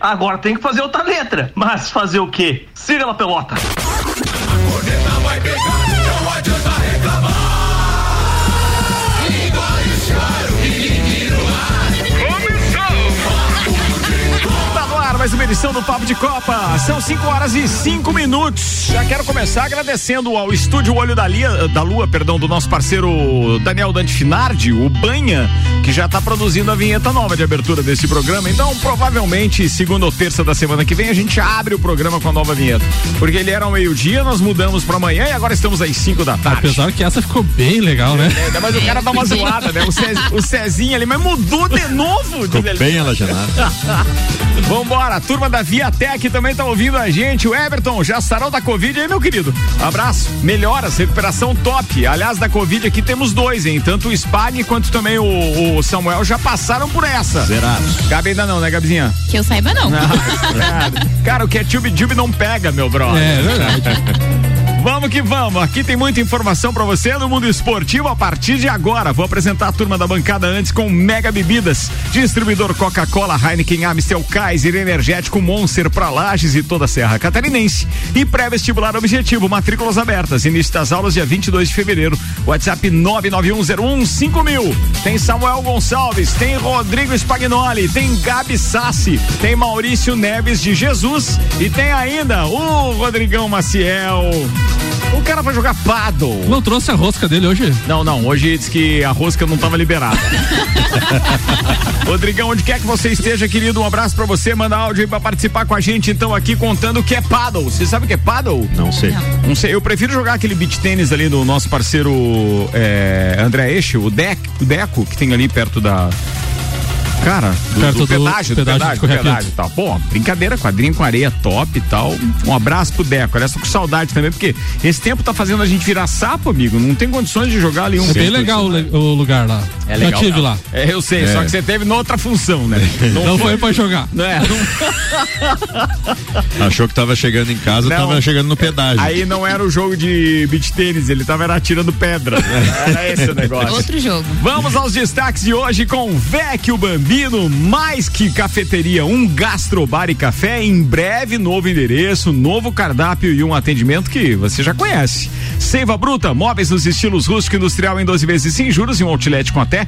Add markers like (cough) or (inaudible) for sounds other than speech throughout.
Agora tem que fazer outra letra. Mas fazer o quê? Siga pelota. A corneta vai pegar, não adianta reclamar. mais edição do Papo de Copa. São 5 horas e 5 minutos. Já quero começar agradecendo ao estúdio Olho da, Lia, da Lua, perdão, do nosso parceiro Daniel Dante Finardi, o Banha, que já está produzindo a vinheta nova de abertura desse programa. Então, provavelmente, segunda ou terça da semana que vem, a gente abre o programa com a nova vinheta. Porque ele era ao meio-dia, nós mudamos para amanhã e agora estamos às 5 da tarde. Apesar que essa ficou bem legal, né? É, mas o cara dá uma zoada, né? O, Cez, o Cezinho ali, mas mudou de novo. Ficou bem alajanado. (laughs) Vambora a turma da Viatec também tá ouvindo a gente. O Everton, já sarou da Covid aí, meu querido? Abraço. Melhoras, recuperação top. Aliás, da Covid aqui temos dois, hein? Tanto o Spag quanto também o, o Samuel já passaram por essa. Zerados. Gabi ainda não, né, Gabizinha? Que eu saiba, não. (laughs) não cara, o que é tube-tube não pega, meu brother. É, verdade. (laughs) Vamos que vamos. Aqui tem muita informação para você no mundo esportivo a partir de agora. Vou apresentar a turma da bancada antes com Mega Bebidas, distribuidor Coca-Cola, Heineken, Amstel, Kaiser, Energético, Monster para Lages e toda a Serra Catarinense. E pré-vestibular objetivo, matrículas abertas. Início das aulas dia 22 de fevereiro. WhatsApp 991015000. Tem Samuel Gonçalves, tem Rodrigo Spagnoli, tem Gabi Sassi, tem Maurício Neves de Jesus e tem ainda o Rodrigão Maciel. O cara vai jogar paddle. Não trouxe a rosca dele hoje? Não, não. Hoje disse que a rosca não estava liberada. (laughs) Rodrigão, onde quer que você esteja, querido, um abraço para você. Manda áudio aí pra participar com a gente, então, aqui contando o que é paddle. Você sabe o que é paddle? Não sei. Não, não sei. Eu prefiro jogar aquele beach tênis ali do nosso parceiro é, André Eixe, o, Dec, o Deco, que tem ali perto da Cara, do, Perto do pedágio, do, pedágio, do pedágio, e tal. Pô, brincadeira, quadrinho com areia top e tal. Um abraço pro Deco. Aliás, tô com saudade também, porque esse tempo tá fazendo a gente virar sapo, amigo. Não tem condições de jogar ali um. É bem legal o, o, lugar lá. É legal. Já tive lá. É, eu sei, é. só que você teve noutra função, né? (laughs) Não, não foi, pra jogar. (laughs) Não é, não... (laughs) Achou que tava chegando em casa, não, tava chegando no pedágio. Aí não era o jogo de beach tênis, ele tava atirando pedra. Era esse o negócio. Outro jogo. Vamos aos destaques de hoje com Vecchio Bambino, mais mais que cafeteria, um gastrobar e café, em breve novo endereço, novo cardápio e um atendimento que você já conhece. Seiva Bruta, móveis nos estilos rústico industrial em 12 vezes sem juros e um outlet com até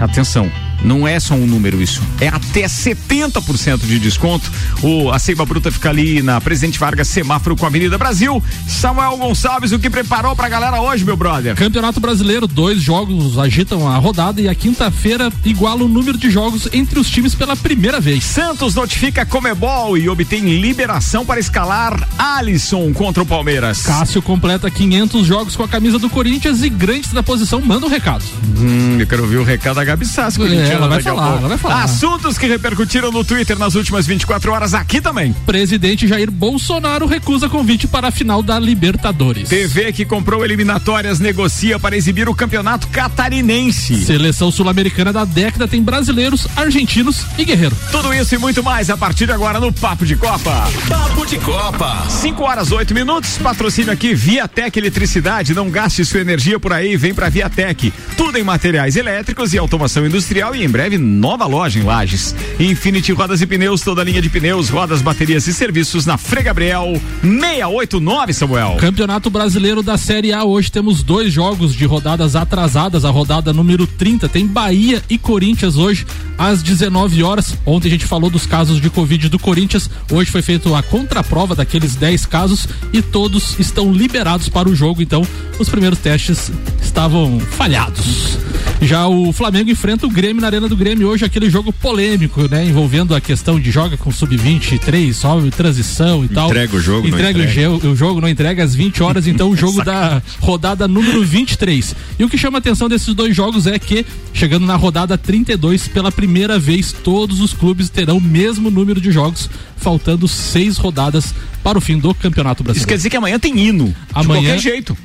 Atenção, não é só um número isso, é até 70% de desconto. O a Seiva Bruta fica ali na Presidente Vargas, semáforo com a Avenida Brasil. Samuel Gonçalves, o que preparou pra galera hoje, meu brother? Campeonato Brasileiro, dois jogos agitam a rodada e a quinta-feira iguala o número de jogos entre os times pela primeira vez. Santos notifica Comebol e obtém liberação para escalar Alisson contra o Palmeiras. Cássio completa 500 jogos com a camisa do Corinthians e grandes da posição manda um recado. Hum, eu quero ouvir o recado da Gabi Sasco. É, ela vai falar, ela vai falar. Assuntos que repercutiram no Twitter nas últimas 24 horas aqui também. Presidente Jair Bolsonaro recusa convite para a final da Libertadores. TV que comprou eliminatórias negocia para exibir o campeonato catarinense. Seleção sul-americana da década tem brasileiros, argentinos e guerreiro. Tudo isso e muito mais a partir de agora no Papo de Copa. Papo de Copa. 5 horas 8 minutos. Patrocínio aqui Viatec Eletricidade. Não gaste sua energia por aí. Vem pra Viatec. Tudo em materiais elétricos e automação industrial e em breve nova loja em Lages. Infinity Rodas e Pneus, toda linha de pneus, rodas, baterias e serviços na Frei Gabriel 689, Samuel. Campeonato Brasileiro da Série A. Hoje temos dois jogos de rodadas atrasadas. A rodada número 30 tem Bahia e Corinthians hoje às 19 horas. Ontem a gente falou dos casos de Covid do Corinthians. Hoje foi feita a contraprova daqueles 10 casos e todos estão liberados para o jogo. Então, os primeiros testes estavam falhados. Já o Flamengo enfrenta o Grêmio na Arena do Grêmio hoje, aquele jogo polêmico, né? Envolvendo a questão de joga com sub-23, só transição e tal. Entrega o jogo, entrega, entrega. O, o, jogo, não entrega às 20 horas, então o (laughs) jogo da rodada número 23. E o que chama a atenção desses dois jogos é que, chegando na rodada 32, pela primeira vez, todos os clubes terão o mesmo número de jogos, faltando seis rodadas para o fim do Campeonato Brasileiro. Isso quer dizer que amanhã tem hino. Amanhã, de qualquer jeito.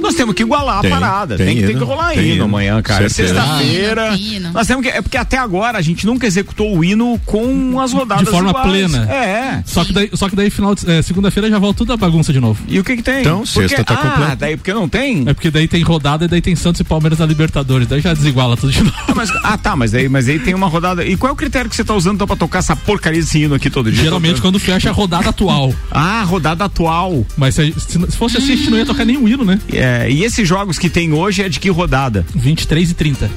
Nós temos que igualar Tem, a parada. Tem, tem que, tem que rolar tem hino hino. amanhã, cara. É. Sexta-feira. Hino. Nós temos que. É porque até agora a gente nunca executou o hino com as rodadas. De forma iguais. plena. É. Só que daí, só que daí final de- é, segunda-feira já volta tudo a bagunça de novo. E o que que tem? Então, Porque- sexta tá ah, completa. daí porque não tem? É porque daí tem rodada e daí tem Santos e Palmeiras na Libertadores. Daí já desiguala tudo de (laughs) novo. Ah, mas- ah, tá, mas aí, mas aí tem uma rodada. E qual é o critério que você tá usando então, pra tocar essa porcaria desse hino aqui todo dia? Geralmente quando fecha a rodada atual. Ah, rodada atual. Mas se, se- se fosse assim, a gente não ia tocar nenhum hino, né? É, e esses jogos que tem hoje é de que rodada? 23 e 30.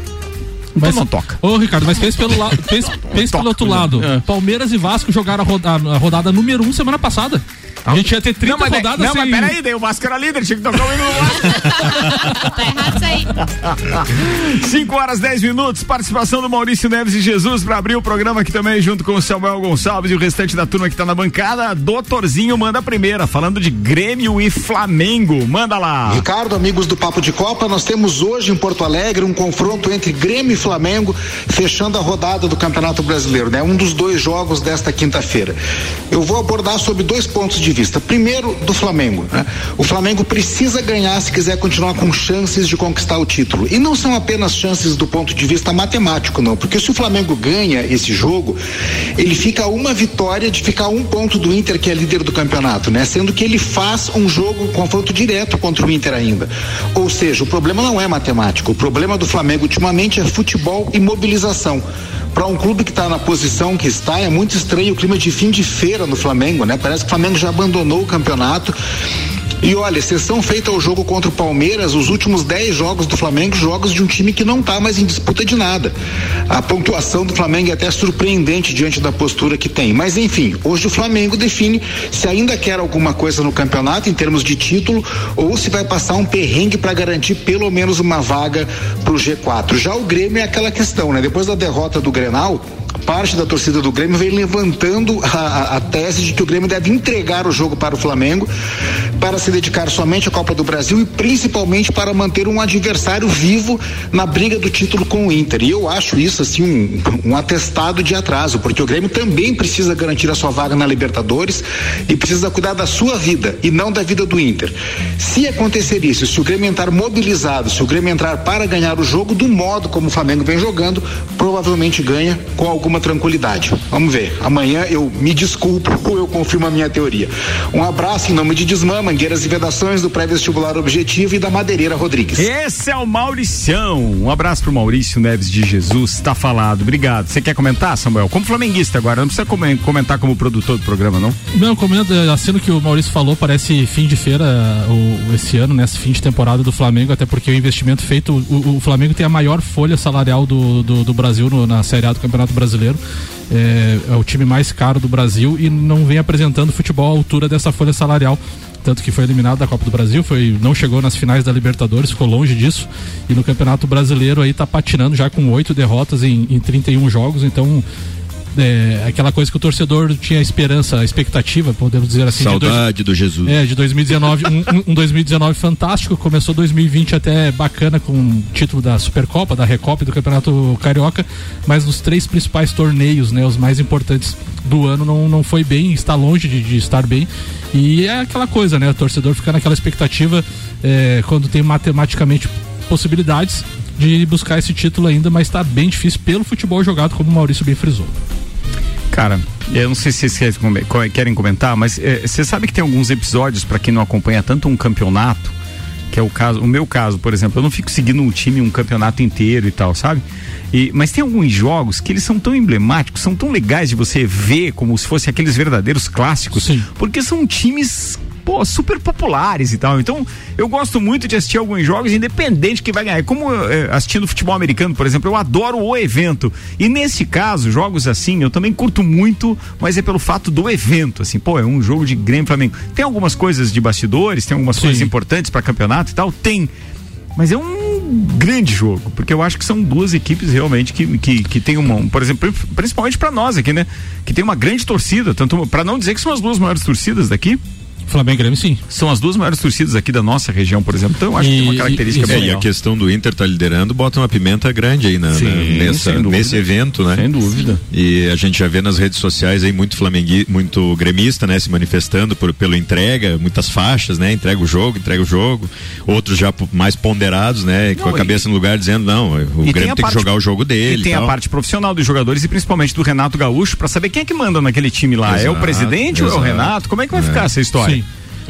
Então não toca. Ô, Ricardo, mas pense pelo, lado, (laughs) pense, pense pelo outro lado. É. Palmeiras e Vasco jogaram a, roda- a rodada número 1 um semana passada. A gente ia ter 30 não, mas, rodadas não, mas peraí, daí o Vasco era líder, tinha que tocar o hino do Vasco. (laughs) Tá errado isso aí. 5 horas 10 minutos, participação do Maurício Neves e Jesus para abrir o programa aqui também, junto com o Samuel Gonçalves e o restante da turma que tá na bancada. Doutorzinho manda a primeira, falando de Grêmio e Flamengo. Manda lá. Ricardo, amigos do Papo de Copa, nós temos hoje em Porto Alegre um confronto entre Grêmio e Flamengo, fechando a rodada do Campeonato Brasileiro, né? Um dos dois jogos desta quinta-feira. Eu vou abordar sobre dois pontos de vista. Primeiro, do Flamengo. né? O Flamengo precisa ganhar se quiser continuar com chances de conquistar o título. E não são apenas chances do ponto de vista matemático, não. Porque se o Flamengo ganha esse jogo, ele fica uma vitória de ficar um ponto do Inter, que é líder do campeonato, né? Sendo que ele faz um jogo, um confronto direto contra o Inter ainda. Ou seja, o problema não é matemático. O problema do Flamengo ultimamente é futebol e mobilização. Para um clube que está na posição que está, é muito estranho o clima de fim de feira no Flamengo, né? Parece que o Flamengo já abandonou o campeonato. E olha, exceção feita ao jogo contra o Palmeiras, os últimos 10 jogos do Flamengo, jogos de um time que não está mais em disputa de nada. A pontuação do Flamengo é até surpreendente diante da postura que tem. Mas enfim, hoje o Flamengo define se ainda quer alguma coisa no campeonato em termos de título ou se vai passar um perrengue para garantir pelo menos uma vaga para o G4. Já o Grêmio é aquela questão, né? Depois da derrota do Grenal, parte da torcida do Grêmio vem levantando a, a- tese de que o Grêmio deve entregar o jogo para o Flamengo para se dedicar somente à Copa do Brasil e principalmente para manter um adversário vivo na briga do título com o Inter. E eu acho isso assim um, um atestado de atraso, porque o Grêmio também precisa garantir a sua vaga na Libertadores e precisa cuidar da sua vida e não da vida do Inter. Se acontecer isso, se o Grêmio entrar mobilizado, se o Grêmio entrar para ganhar o jogo do modo como o Flamengo vem jogando, provavelmente ganha com alguma tranquilidade. Vamos ver. Amanhã eu me desculpo ou eu confirmo a minha teoria. Um abraço em nome de Desmã, Mangueiras e Vedações do Pré-Vestibular Objetivo e da Madeireira Rodrigues. Esse é o Mauricião. Um abraço pro Maurício Neves de Jesus. Tá falado. Obrigado. Você quer comentar, Samuel? Como flamenguista agora, não precisa comen- comentar como produtor do programa, não? Não, comendo, assino que o Maurício falou, parece fim de feira o, esse ano, nesse fim de temporada do Flamengo, até porque o investimento feito, o, o Flamengo tem a maior folha salarial do, do, do Brasil no- na Série A do Campeonato Brasileiro. É, é o time mais caro do Brasil e não vem apresentando futebol à altura dessa folha salarial. Tanto que foi eliminado da Copa do Brasil, foi, não chegou nas finais da Libertadores, ficou longe disso. E no Campeonato Brasileiro aí tá patinando já com oito derrotas em, em 31 jogos, então é, aquela coisa que o torcedor tinha esperança, expectativa, podemos dizer assim, de dois- Saudade do Jesus. é, de 2019, um, um- um 2019 fantástico, começou 2020 até bacana com o título da Supercopa, da Recopa e do Campeonato Carioca, mas nos três principais torneios, né, os mais importantes do ano, não, não foi bem, está longe de, de estar bem. E é aquela coisa, né, o torcedor fica naquela expectativa é, quando tem matematicamente possibilidades de buscar esse título ainda, mas está bem difícil pelo futebol jogado, como o Maurício bem frisou. Cara, eu não sei se vocês querem come- co- querem comentar, mas eh, você sabe que tem alguns episódios, pra quem não acompanha tanto um campeonato, que é o caso, o meu caso, por exemplo, eu não fico seguindo um time um campeonato inteiro e tal, sabe? E, mas tem alguns jogos que eles são tão emblemáticos, são tão legais de você ver como se fossem aqueles verdadeiros clássicos, Sim. porque são times pô, super populares e tal. Então, eu gosto muito de assistir alguns jogos, independente que vai ganhar. Como eh, assistindo futebol americano, por exemplo, eu adoro o evento. E nesse caso, jogos assim, eu também curto muito, mas é pelo fato do evento. Assim, pô, é um jogo de Grêmio e Flamengo. Tem algumas coisas de bastidores, tem algumas Sim. coisas importantes para campeonato e tal? Tem. Mas é um grande jogo, porque eu acho que são duas equipes realmente que, que, que tem uma, um, por exemplo, principalmente para nós aqui, né? Que tem uma grande torcida, tanto para não dizer que são as duas maiores torcidas daqui. Flamengo e Grêmio, sim. São as duas maiores torcidas aqui da nossa região, por exemplo. Então acho E- que tem uma característica e- bem É, e a questão do Inter tá liderando, bota uma pimenta grande aí na, na- Sim, nessa, sem dúvida. nesse evento, né? Sem dúvida. E a gente já vê nas redes sociais aí muito flamengui, muito gremista, né, se manifestando por, pelo entrega, muitas faixas, né, entrega o jogo, entrega o jogo. Outros já mais ponderados, né, com Não, a cabeça no lugar dizendo não, o E Grêmio tem, a que parte- jogar o jogo dele. E tem a tal. parte profissional dos jogadores e principalmente do Renato Gaúcho pra saber quem é que manda naquele time lá. é o Exato, presidente ou é o exato. Renato? Como é que vai É. ficar essa história? Sim.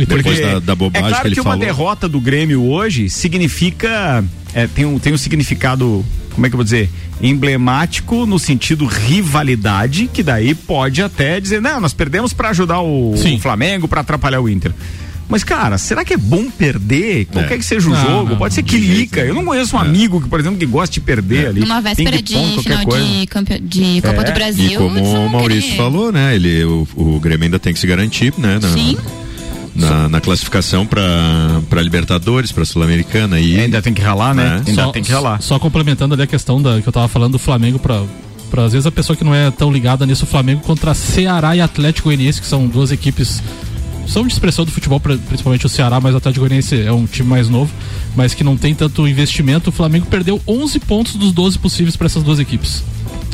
Depois da, da bobagem é claro que ele que uma falou. derrota do Grêmio hoje significa é, tem um tem um significado como é que eu vou dizer emblemático no sentido rivalidade que daí pode até dizer não nós perdemos pra ajudar o, o Flamengo pra atrapalhar o Inter mas, cara, será que é bom perder? Qualquer É. que seja o Não, jogo, não, pode ser que lica. Eu não conheço um É. amigo que, por exemplo, que gosta de perder ali. Numa véspera de final coisa. de, campe... de Copa É, do Brasil. E como o Maurício querer. falou, né? Ele, o, o Grêmio ainda tem que se garantir, né? Na, Sim. na, na classificação para Libertadores, para Sul-Americana e Ainda tem que ralar, né? É. Ainda só, tem que ralar. Só complementando ali a questão da, que eu tava falando do Flamengo pra, pra às vezes a pessoa que não é tão ligada nisso, o Flamengo contra Ceará e Atlético Goianiense, que são duas equipes são de expressão do futebol, pri- principalmente o Ceará, mas o Atlético Goianiense é um time mais novo, mas que não tem tanto investimento. O Flamengo perdeu 11 pontos dos 12 possíveis para essas duas equipes.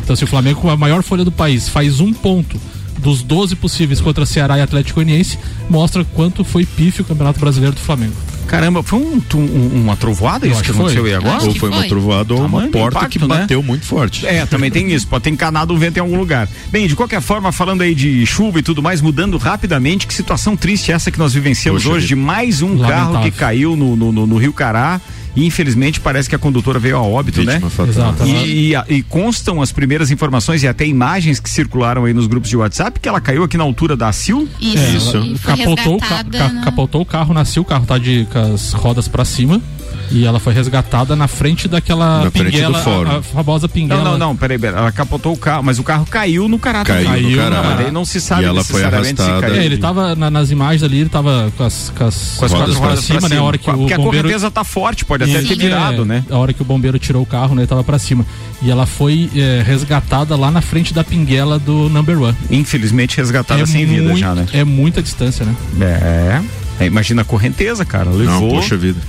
Então, se o Flamengo, com a maior folha do país, faz um ponto dos 12 possíveis contra Ceará e Atlético Goianiense, mostra quanto foi pífio o Campeonato Brasileiro do Flamengo. Caramba, foi um, um- uma trovoada Eu isso acho que que aconteceu foi. aí agora? Ou que foi uma foi. trovoada ou uma Tamanho do porta impacto, que né? bateu muito forte. É, também tem isso, pode ter encanado um vento em algum lugar. Bem, de qualquer forma, falando aí de chuva e tudo mais, mudando rapidamente, que situação triste essa que nós vivenciamos Poxa hoje, de mais um Lamentável. carro que caiu no, no, no- no Rio Cará e infelizmente parece que a condutora veio a óbito, né? Vítima fatal. Exato. E, e- e constam as primeiras informações e até imagens que circularam aí nos grupos de WhatsApp que ela caiu aqui na altura da Sil. Isso. É, Isso. Capotou, o ca- ca- na- capotou o carro, nasceu, o carro tá de, com as rodas pra cima. E ela foi resgatada na frente daquela Na frente do pinguela, fórum. a, a famosa pinguela. Não, não, não, peraí, peraí, ela capotou o carro, mas o carro caiu no Cará Caiu no Caiu, Cará. Não, não se sabe E ela foi arrastada. É, ele tava na- nas imagens ali, ele tava com as, com as, com as rodas quatro pra rodas cima, né? A hora que Porque o a bombeiro correnteza tá forte, pode até Isso, ter virado, é, né? A hora que o bombeiro tirou o carro, né, ele tava pra cima. E ela foi é, resgatada lá na frente da pinguela do Number One. Infelizmente resgatada é sem vida muito- já, né? É muita distância, né? É. É, imagina a correnteza, cara. Não, Levou. poxa vida.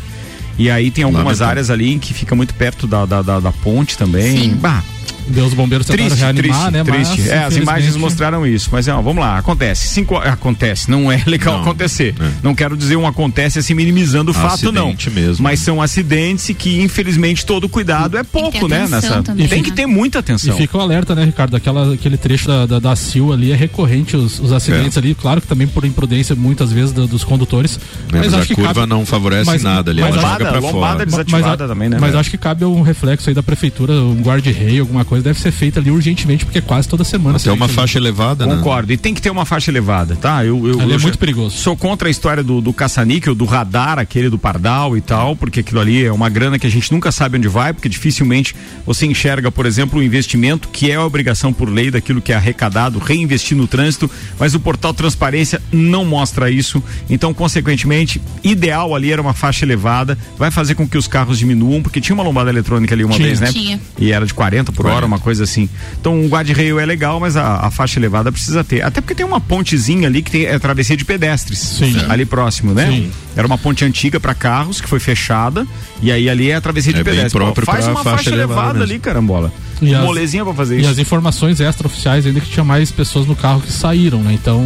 E aí tem algumas Lamentável. áreas ali em que fica muito perto da, da, da, da ponte também. Sim. Bah, Deus, os bombeiros tentaram triste, reanimar, triste, né? triste. Mas, é, as imagens mostraram isso. Mas ó, vamos lá, acontece. Cinco, acontece, não é (laughs) legal Não, acontecer. é. Não quero dizer um acontece assim minimizando o fato, não. Mesmo. Mas são acidentes que, infelizmente, todo cuidado é pouco, né? Nessa... também, Tem né? que ter muita E atenção. fica o alerta, né, Ricardo? Aquela, aquele trecho da, da, da Sil ali é recorrente os, os acidentes ali, claro que também por imprudência muitas vezes do- dos condutores. É, mas acho a que curva cabe- não favorece mas- nada ali, mas ela acho- joga pra lombada fora. desativada a- também, né? Mas velho? acho que cabe um reflexo aí da prefeitura, um guarda-rei, alguma coisa, deve ser feita ali urgentemente, porque é quase toda semana. Até uma ali. faixa elevada, né? Concordo. E tem que ter uma faixa elevada, tá? Eu, eu, Ali é eu muito já- perigoso. Sou contra a história do, do caça-níquel, do radar, aquele do pardal e tal, porque aquilo ali é uma grana que a gente nunca sabe onde vai, porque dificilmente você enxerga, por exemplo, o investimento, que é a obrigação por lei daquilo que é arrecadado, reinvestir no trânsito, mas o portal Transparência não mostra isso. Então, consequentemente, ideal ali era uma faixa elevada, vai fazer com que os carros diminuam, porque tinha uma lombada eletrônica ali uma Tinha. vez, né? Tinha. E era de 40 por hora, 40. Uma coisa assim. Então o guarda-reio é legal, mas a, a faixa elevada precisa ter. Até porque tem uma pontezinha ali que tem é travessia de pedestres. Sim. Ali próximo, né? Sim. Era uma ponte antiga para carros que foi fechada. E aí ali é a travessia de É bem pedestres. Pô, próprio faz pra uma faixa faixa elevada elevada ali, carambola. E as- Molezinha pra fazer E isso. as informações extraoficiais ainda que tinha mais pessoas no carro que saíram, né? Então,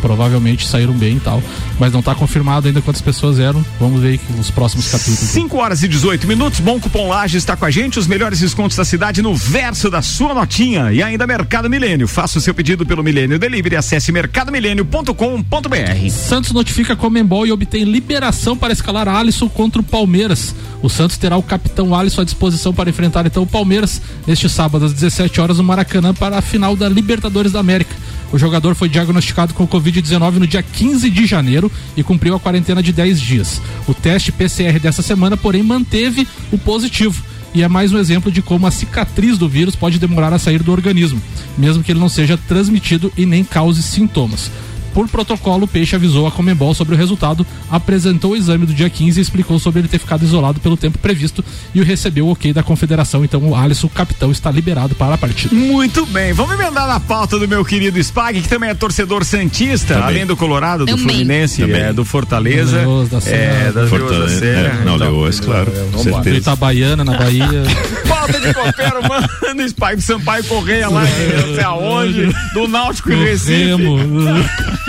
provavelmente saíram bem e tal. Mas não tá confirmado ainda quantas pessoas eram. Vamos ver que os próximos capítulos. 5 horas e 18 minutos. Bom Cupom Laje está com a gente. Os melhores descontos da cidade no verso da sua notinha. E ainda Mercado Milênio. Faça o seu pedido pelo Milênio Delivery. Acesse mercadomilênio.com.br. Santos notifica Comembol e obtém liberação para escalar Alisson contra o Palmeiras. O Santos terá o capitão Alisson à disposição para enfrentar então o Palmeiras neste sábado às 17 horas no Maracanã para a final da Libertadores da América. O jogador foi diagnosticado com Covid-19 no dia 15 de janeiro e cumpriu a quarentena de 10 dias. O teste PCR dessa semana, porém, manteve o positivo. E é mais um exemplo de como a cicatriz do vírus pode demorar a sair do organismo, mesmo que ele não seja transmitido e nem cause sintomas. Por protocolo, o Peixe avisou a Comembol sobre o resultado, apresentou o exame do dia 15 e explicou sobre ele ter ficado isolado pelo tempo previsto e recebeu o ok da confederação. Então o Alisson, o capitão, está liberado para a partida. Muito bem, vamos emendar na pauta do meu querido Spag, que também é torcedor Santista, também. além do Colorado, do também. Fluminense, é, do Fortaleza. Leoas da Serra. É, das Fortaleza, da Serra. É, não, então, Leoas, claro. É, com certeza. Itabaiana, na Bahia. (laughs) Pauta de copeiro, mano, Spag Sampaio Correia lá, não sei aonde, do Náutico em Recife. (laughs)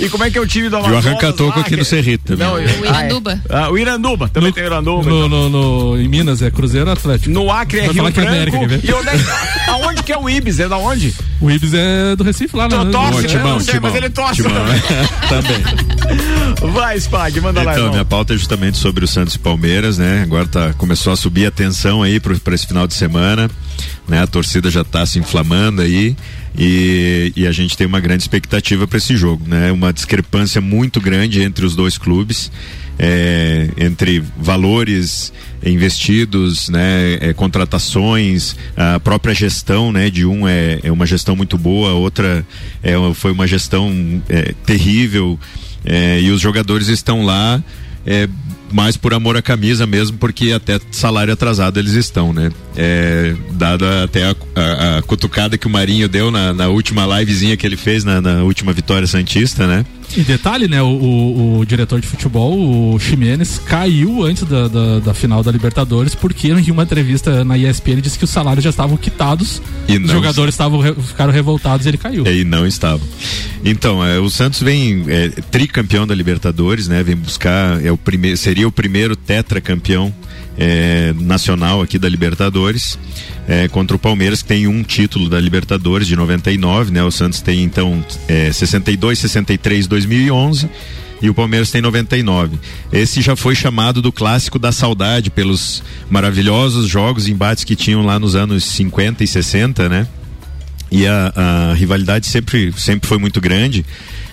e como é que é o time do Amazonas? E o arranca-toco aqui no Cerrito também. Não, o Iranduba. Ah, ah, o Iranduba, também no, tem o Iranduba. No, então. no, no, em Minas é Cruzeiro Atlético. No Acre é Rio Branco. É América, e onde é, aonde que é o Ibis? É da onde? O Ibis é do Recife lá, né? Torce, né? Timão, sei, mas ele torce timão, também. (laughs) também. Vai, Spag, manda então, lá, Então, minha pauta é justamente sobre o Santos e Palmeiras, né? Agora tá, começou a subir a tensão aí para esse final de semana, né? A torcida já tá se inflamando aí. E, e, a gente tem uma grande expectativa para esse jogo, né? Uma discrepância muito grande entre os dois clubes, é, entre valores investidos, né? É, contratações, a própria gestão, né? De um é, é uma gestão muito boa, a outra é, foi uma gestão é, terrível é, e os jogadores estão lá é, mais por amor à camisa mesmo, porque até salário atrasado eles estão, né? É, dada até a, a, a, cutucada que o Marinho deu na, na última livezinha que ele fez na, na última vitória Santista, né? E detalhe, né? O, o, o, diretor de futebol, o Ximenes, caiu antes da, da, da, final da Libertadores, porque em uma entrevista na ESPN ele disse que os salários já estavam quitados, e os jogadores estavam, ficaram revoltados e ele caiu. É, e não estavam. Então, é, o Santos vem é, tricampeão da Libertadores, né? Vem buscar, é o primeiro, seria o primeiro tetracampeão é, nacional aqui da Libertadores é, contra o Palmeiras que tem um título da Libertadores de 99, né? O Santos tem então é, 62, 63, 2011 e o Palmeiras tem 99. Esse já foi chamado do clássico da saudade pelos maravilhosos jogos e embates que tinham lá nos anos 50 e 60, né? E a, a rivalidade sempre, sempre foi muito grande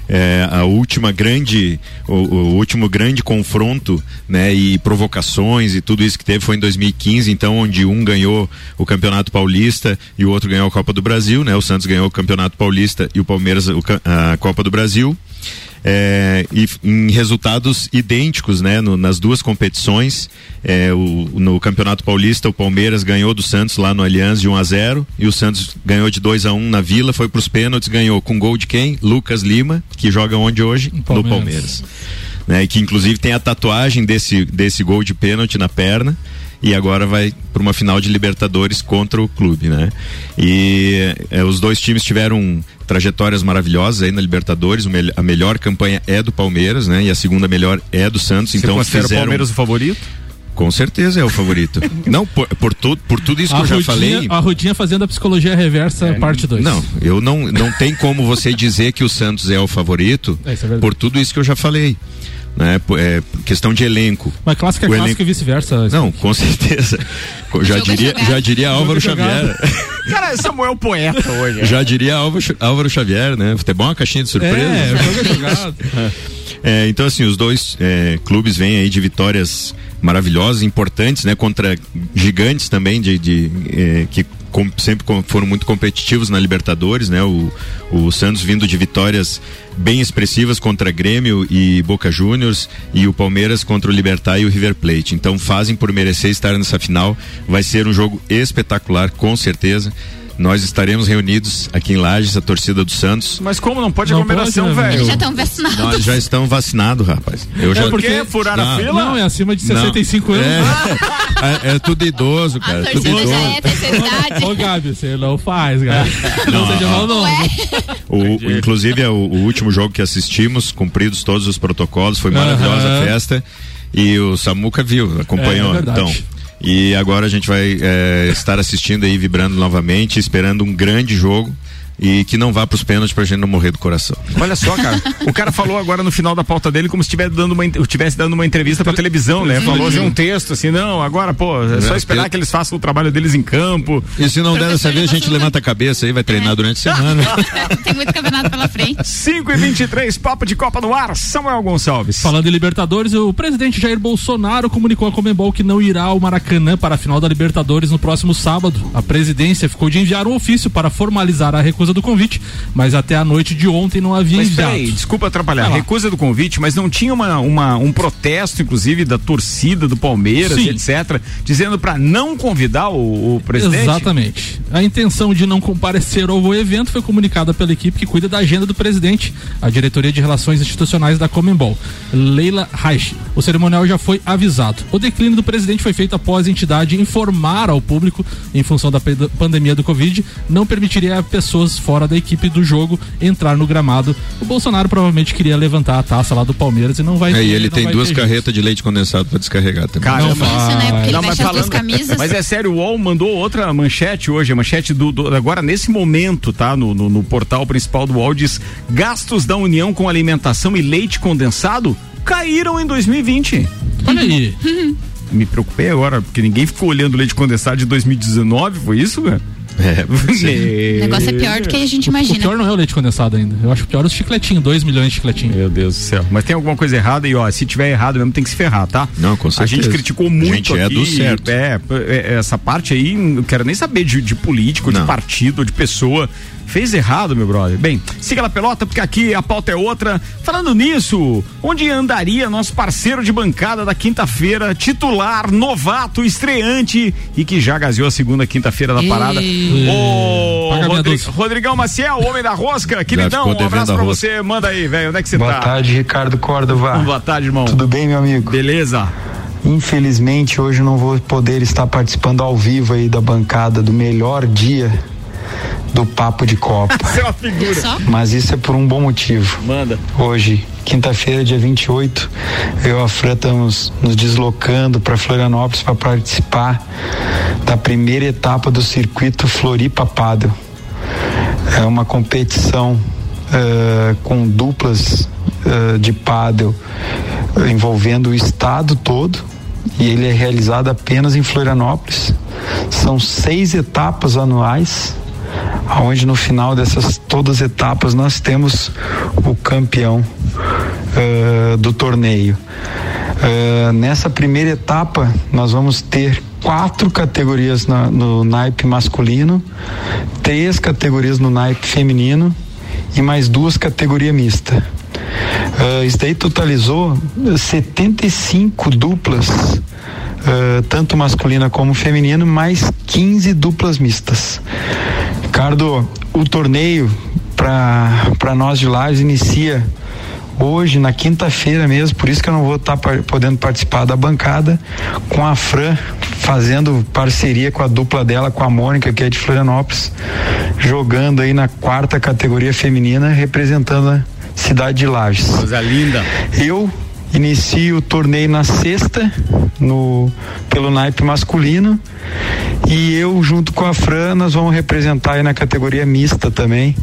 é, a última grande, o, o, último grande confronto, né, e provocações e tudo isso que teve foi em 2015, então onde um ganhou o Campeonato Paulista e o outro ganhou a Copa do Brasil, né? O Santos ganhou o Campeonato Paulista e o Palmeiras a Copa do Brasil é, e em resultados idênticos, né? No, nas duas competições, é, o, no Campeonato Paulista o Palmeiras ganhou do Santos lá no Allianz de 1 a 0 e o Santos ganhou de 2 a 1 na Vila, foi para os pênaltis, ganhou com gol de quem? Lucas Lima, que joga onde hoje? Palmeiras. No Palmeiras. Né, que inclusive tem a tatuagem desse, desse gol de pênalti na perna e agora vai para uma final de Libertadores contra o clube, né? E é, os dois times tiveram trajetórias maravilhosas aí na Libertadores. A melhor campanha é do Palmeiras, né? E a segunda melhor é do Santos. Você então considera fizeram... o Palmeiras o favorito? Com certeza é o favorito. (laughs) não, por, por, tu, por tudo isso a que eu já falei. A Rodinha fazendo a psicologia reversa, é, parte 2. Não, eu não, não tem como você dizer que o Santos é o favorito é, é por tudo isso que eu já falei né? É, questão de elenco. Mas clássico é o clássico elenco... e vice-versa. Não, com certeza. Já diria, (laughs) (laughs) já diria Álvaro Xavier. Cara, Samuel poeta hoje. Já diria Álvaro, Álvaro Xavier, né? Futebol é uma caixinha de surpresa. É, jogo é jogado. (laughs) É, então, assim, os dois é, clubes vêm aí de vitórias maravilhosas, importantes, né? Contra gigantes também de, de é, que com, sempre foram muito competitivos na Libertadores, né? O, o Santos vindo de vitórias bem expressivas contra Grêmio e Boca Juniors e o Palmeiras contra o Libertar e o River Plate. Então fazem por merecer estar nessa final. Vai ser um jogo espetacular, com certeza nós estaremos reunidos aqui em Lages, a torcida do Santos. Mas como não pode não aglomeração, né, velho? Já estão vacinados. Nós já estão vacinados, rapaz. Eu é já porque furar a fila? Não, é acima de 65 não. anos. É, é, é, tudo idoso, cara. A tudo idoso. já é Ô, Gabi, você não faz, cara. Não, seja mal não. O, inclusive, é o, o, último jogo que assistimos, cumpridos todos os protocolos, foi maravilhosa a festa. E o Samuca viu, acompanhou. É, é então, e agora a gente vai é, estar assistindo aí, vibrando novamente, esperando um grande jogo e que não vá para os pênaltis para a gente não morrer do coração. Olha só, cara. o cara falou agora no final da pauta dele como se estivesse dando uma, estivesse dando uma entrevista para televisão, né? Falou assim um texto assim, não, agora, pô, é só esperar que eles façam o trabalho deles em campo. E se não der dessa vez, a gente levanta a cabeça aí, vai treinar é. durante a semana. (laughs) Tem muito campeonato pela frente. 5 e 23 papo de Copa no ar, Samuel Gonçalves. Falando em Libertadores, o presidente Jair Bolsonaro comunicou a Comembol que não irá ao Maracanã para a final da Libertadores no próximo sábado. A presidência ficou de enviar um ofício para formalizar a recusação recusa do convite, mas até a noite de ontem não havia Mas enviado. peraí, desculpa atrapalhar. Recusa do convite, mas não tinha uma, uma- um protesto, inclusive, da torcida do Palmeiras, Sim. etc., dizendo pra não convidar o, o presidente? Exatamente. A intenção de não comparecer ao evento foi comunicada pela equipe que cuida da agenda do presidente, a diretoria de relações institucionais da Comembol, Leila Reich. O cerimonial já foi avisado. O declínio do presidente foi feito após a entidade informar ao público, em função da pandemia do Covid, não permitiria a pessoas fora da equipe do jogo entrar no gramado. O Bolsonaro provavelmente queria levantar a taça lá do Palmeiras e não vai É, e ele tem duas carretas de leite condensado pra descarregar também. Caramba. Não Isso, né? Porque ele Não, mas falando- camisas. Mas é sério, o UOL mandou outra manchete hoje, a manchete do, do- agora nesse momento, tá? No, no, no portal principal do UOL diz: gastos da União com alimentação e leite condensado caíram em 2020. Olha aí. (laughs) Me preocupei agora, porque ninguém ficou olhando o leite condensado de 2019, foi isso, cara? É, O negócio é pior do que a gente O imagina. pior não é o leite condensado ainda. Eu acho que o pior é os chicletinhos, 2 milhões de chicletinhos. Meu Deus do céu. Mas tem alguma coisa errada e, ó, se tiver errado mesmo, tem que se ferrar, tá? Não, com A gente certeza. criticou muito A gente é aqui. do certo. É, é, essa parte aí, não quero nem saber de, de político, de Não. partido, de pessoa. Fez errado, meu brother. Bem, siga a pelota, porque aqui a pauta é outra. Falando nisso, onde andaria nosso parceiro de bancada da quinta-feira, titular, novato, estreante e que já gaseou a segunda quinta-feira da parada? Ô, Paga minha Rodri- doce. Rodrigão Maciel, o homem da rosca, queridão, um abraço pra você. Manda aí, velho, onde é que você Boa tá? tarde, Ricardo Córdova. Boa tarde, irmão. Tudo bem, meu amigo? Beleza? Infelizmente, hoje eu não vou poder estar participando ao vivo aí da bancada do melhor dia do Papo de Copa. (laughs) Você é uma figura. Mas isso é por um bom motivo. Manda. Hoje, quinta-feira, dia 28, eu e a Fran estamos nos deslocando para Florianópolis para participar da primeira etapa do circuito Floripa Paddle. É uma competição eh, com duplas eh, de paddle eh, envolvendo o estado todo e ele é realizado apenas em Florianópolis. São seis etapas anuais onde no final dessas todas as etapas nós temos o campeão eh, do torneio. Eh, nessa primeira etapa nós vamos ter quatro categorias na- no naipe masculino, três categorias no naipe feminino e mais duas categorias mista. Eh, isso daí totalizou eh, 75 duplas, eh, tanto masculina como feminino, mais 15 duplas mistas. Ricardo, o torneio para nós de Lages inicia hoje, na quinta-feira mesmo, por isso que eu não vou estar podendo participar da bancada, com a Fran fazendo parceria com a dupla dela, com a Mônica, que é de Florianópolis, jogando aí na quarta categoria feminina, representando a cidade de Lages. Coisa linda. Eu inicio o torneio na sexta, no, pelo naipe masculino. E eu, junto com a Fran, nós vamos representar aí na categoria mista também,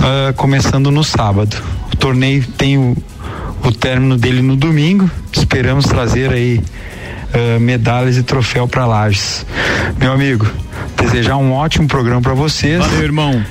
ah, começando no sábado. O torneio tem o, o término dele no domingo. Esperamos trazer aí ah, medalhas e troféu para Lages. Meu amigo, desejar um ótimo programa para vocês. Valeu, irmão.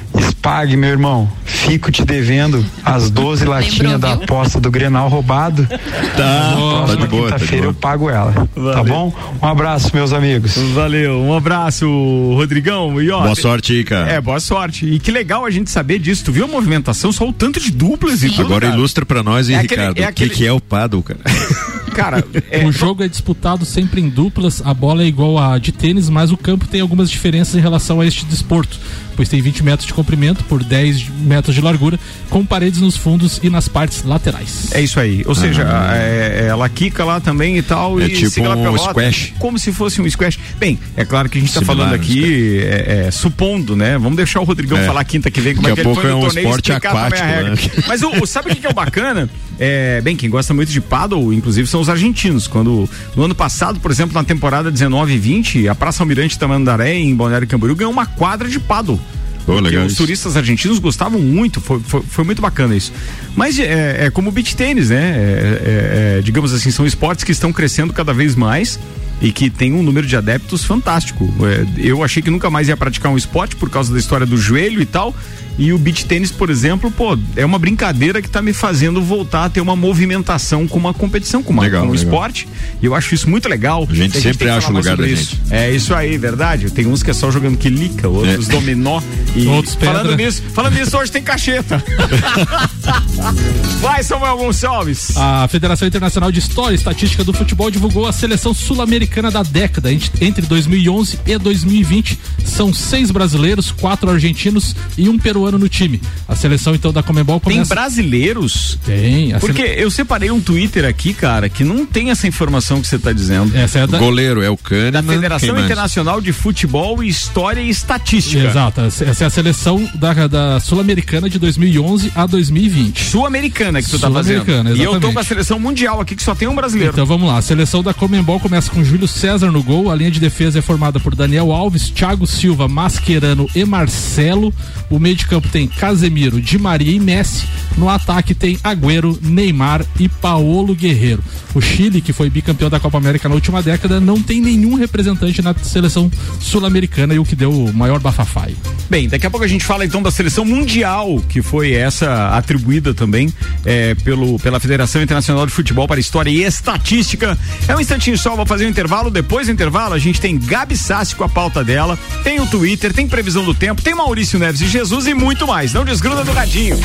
Spag, meu irmão, fico te devendo as 12 latinhas da aposta do Grenal roubado. Tá, tá de boa, tá quinta-feira eu boa. pago ela. Tá Valeu. bom? Um abraço, meus amigos. Valeu, um abraço, Rodrigão. E ó, Boa sorte cara. É, boa sorte. E que legal a gente saber disso. Tu viu a movimentação, só o tanto de duplas e tudo. Agora cara. ilustra pra nós, hein, É aquele- Ricardo, é o que, aquele- que é o paddle, cara. (laughs) Cara, é, O jogo é disputado sempre em duplas, a bola é igual a de tênis, mas o campo tem algumas diferenças em relação a este desporto, pois tem 20 metros de comprimento por 10 metros de largura, com paredes nos fundos e nas partes laterais. é isso aí. Ou seja, é, ela quica lá também e tal. É e tipo siga lá um pelota, squash. Como se fosse um squash. Bem, é claro que a gente tá Similar falando aqui, é, é, supondo, né? Vamos deixar o Rodrigão É. falar quinta que vem como Daqui é a que ele pouco foi no é um torneio esporte aquático, regra. né? (laughs) Mas o, o- sabe o que, que é o bacana? É, bem, quem gosta muito de paddle, inclusive, são os argentinos. Quando no ano passado, por exemplo, na temporada 19 e 20, a Praça Almirante Tamandaré, em Balneário Camboriú, ganhou uma quadra de paddle. Porque legal os turistas argentinos gostavam muito, foi, foi, foi muito bacana isso. Mas é, é como o beach tênis, né? É, é, é, digamos assim, são esportes que estão crescendo cada vez mais e que tem um número de adeptos fantástico. É, eu achei que nunca mais ia praticar um esporte por causa da história do joelho e tal. E o beach tênis, por exemplo, pô, é uma brincadeira que tá me fazendo voltar a ter uma movimentação com uma competição, com, uma, Legal, com um legal. esporte. E eu acho isso muito legal. A gente E sempre tem que acha o lugar da isso. É isso aí, verdade. Tem uns que é só jogando quilica, outros É. dominó. E Outros falando pedra. nisso, falando nisso, hoje tem cacheta. (laughs) Vai, Samuel Gonçalves. A Federação Internacional de História e Estatística do Futebol divulgou a seleção sul-americana da década. Ent- Entre 2011 e 2020, são seis brasileiros, quatro argentinos e um peruano no time. A seleção, então, da Comebol Tem começa... brasileiros? Tem. a Porque sele- eu separei um Twitter aqui, cara, que não tem essa informação que você está dizendo. Essa é da... Goleiro é o Kahneman. Da Federação? Internacional de Futebol, História e Estatística. Exato, essa é a seleção da, da Sul-Americana de 2011 a 2020. Sul-Americana que tu tá fazendo. Sul-Americana, E eu tô com a seleção mundial aqui, que só tem um brasileiro. Então vamos lá, a seleção da Comembol começa com Júlio César no gol, a linha de defesa é formada por Daniel Alves, Thiago Silva, Mascherano e Marcelo, o meio de campo tem Casemiro, Di Maria e Messi, no ataque tem Agüero, Neymar e Paolo Guerreiro. O Chile, que foi bicampeão da Copa América na última década, não tem nenhum representante na seleção sul-americana e o que deu o maior bafafai. Bem, daqui a pouco a gente fala então da seleção mundial, que foi essa atribuída também é, pelo, pela Federação Internacional de Futebol para História e Estatística. É um instantinho só, vou fazer um intervalo. Depois do intervalo, a gente tem Gabi Sassi com a pauta dela, tem o Twitter, tem previsão do tempo, tem Maurício Neves e Jesus e muito mais. Não desgruda do radinho.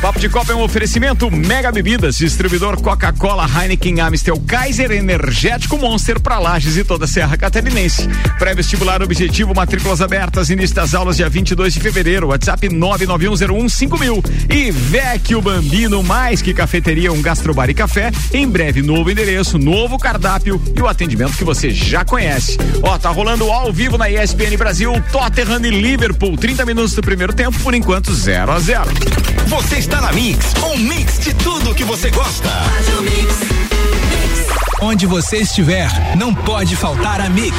Papo de Copa é um oferecimento Mega Bebidas, distribuidor Coca-Cola, Heineken, Amstel, Kaiser, Energético Monster para Lages e toda a Serra Catarinense. Pré-vestibular objetivo, matrículas abertas, início das aulas dia 22 de fevereiro, WhatsApp 991015000 e Vecchio Bambino, mais que cafeteria, um gastrobar e café, em breve novo endereço, novo cardápio e o atendimento que você já conhece. Ó, tá rolando ao vivo na ESPN Brasil, Tottenham e Liverpool, 30 minutos do primeiro tempo, por enquanto 0 a 0 Você está na Mix, um mix de tudo que você gosta. Onde você estiver, não pode faltar a Mix.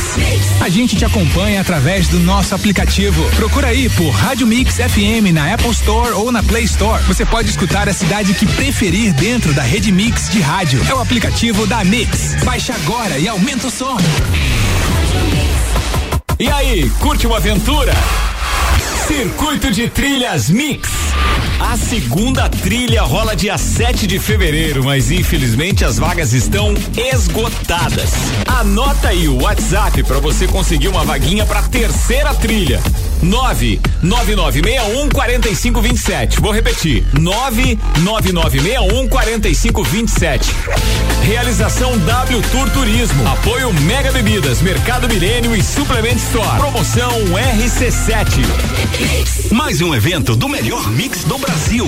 A gente te acompanha através do nosso aplicativo. Procura aí por Rádio Mix FM na Apple Store ou na Play Store. Você pode escutar a cidade que preferir dentro da rede Mix de rádio. É o aplicativo da Mix. Baixe agora e aumenta o som. E aí, curte uma aventura? Circuito de Trilhas Mix. A segunda trilha rola dia 7 de fevereiro, mas infelizmente as vagas estão esgotadas. Anota aí o WhatsApp para você conseguir uma vaguinha para terceira trilha. 99961 4527. Vou repetir. 99961 4527. Realização W Tour Turismo. Apoio Mega Bebidas, Mercado Milênio e Suplement Store. Promoção RC7. Mais um evento do melhor mix do Brasil.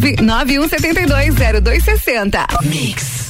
991720260. Mix.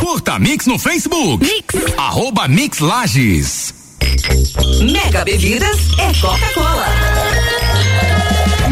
Curta Mix no Facebook. Mix. Arroba Mix Lages. Mega Bebidas é Coca-Cola.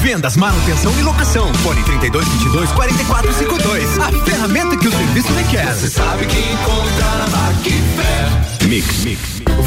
Vendas, manutenção e locação. Fone 32 22 44 52. A ferramenta que o serviço requer. Você sabe que encontra na Macfer. Mix. Mix.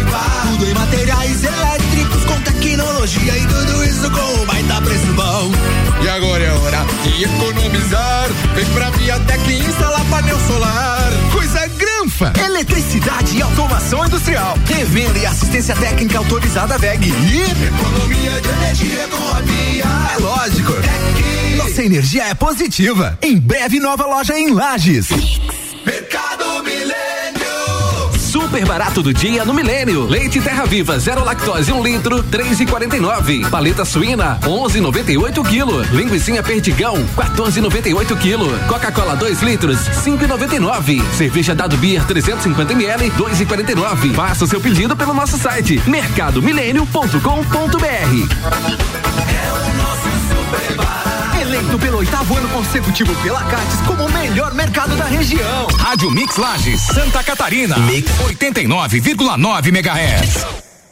Tudo em materiais elétricos com tecnologia e tudo isso com um baita preço bom. E agora é hora de economizar. Vem pra Viatec instalar painel solar. Coisa granfa! Eletricidade e automação industrial. Revenda e assistência técnica autorizada VEG. E economia de energia com a Via. É lógico. Tec. Nossa energia é positiva. Em breve nova loja em Lages. Mercado super barato do dia no Milênio. Leite Terra Viva, zero lactose, um litro, três e quarenta e nove. Paleta suína, onze noventa e oito quilo. Linguiça perdigão, 14,98 quilo. Coca-Cola 2 litros, cinco e noventa e nove. Cerveja Dado Beer 350 ml, dois e quarenta e nove. Faça o seu pedido pelo nosso site mercadomilênio.com.br. eleito pelo oitavo ano consecutivo pela Cates como o melhor mercado da região. Rádio Mix Lages, Santa Catarina. Mix 89,9 MHz.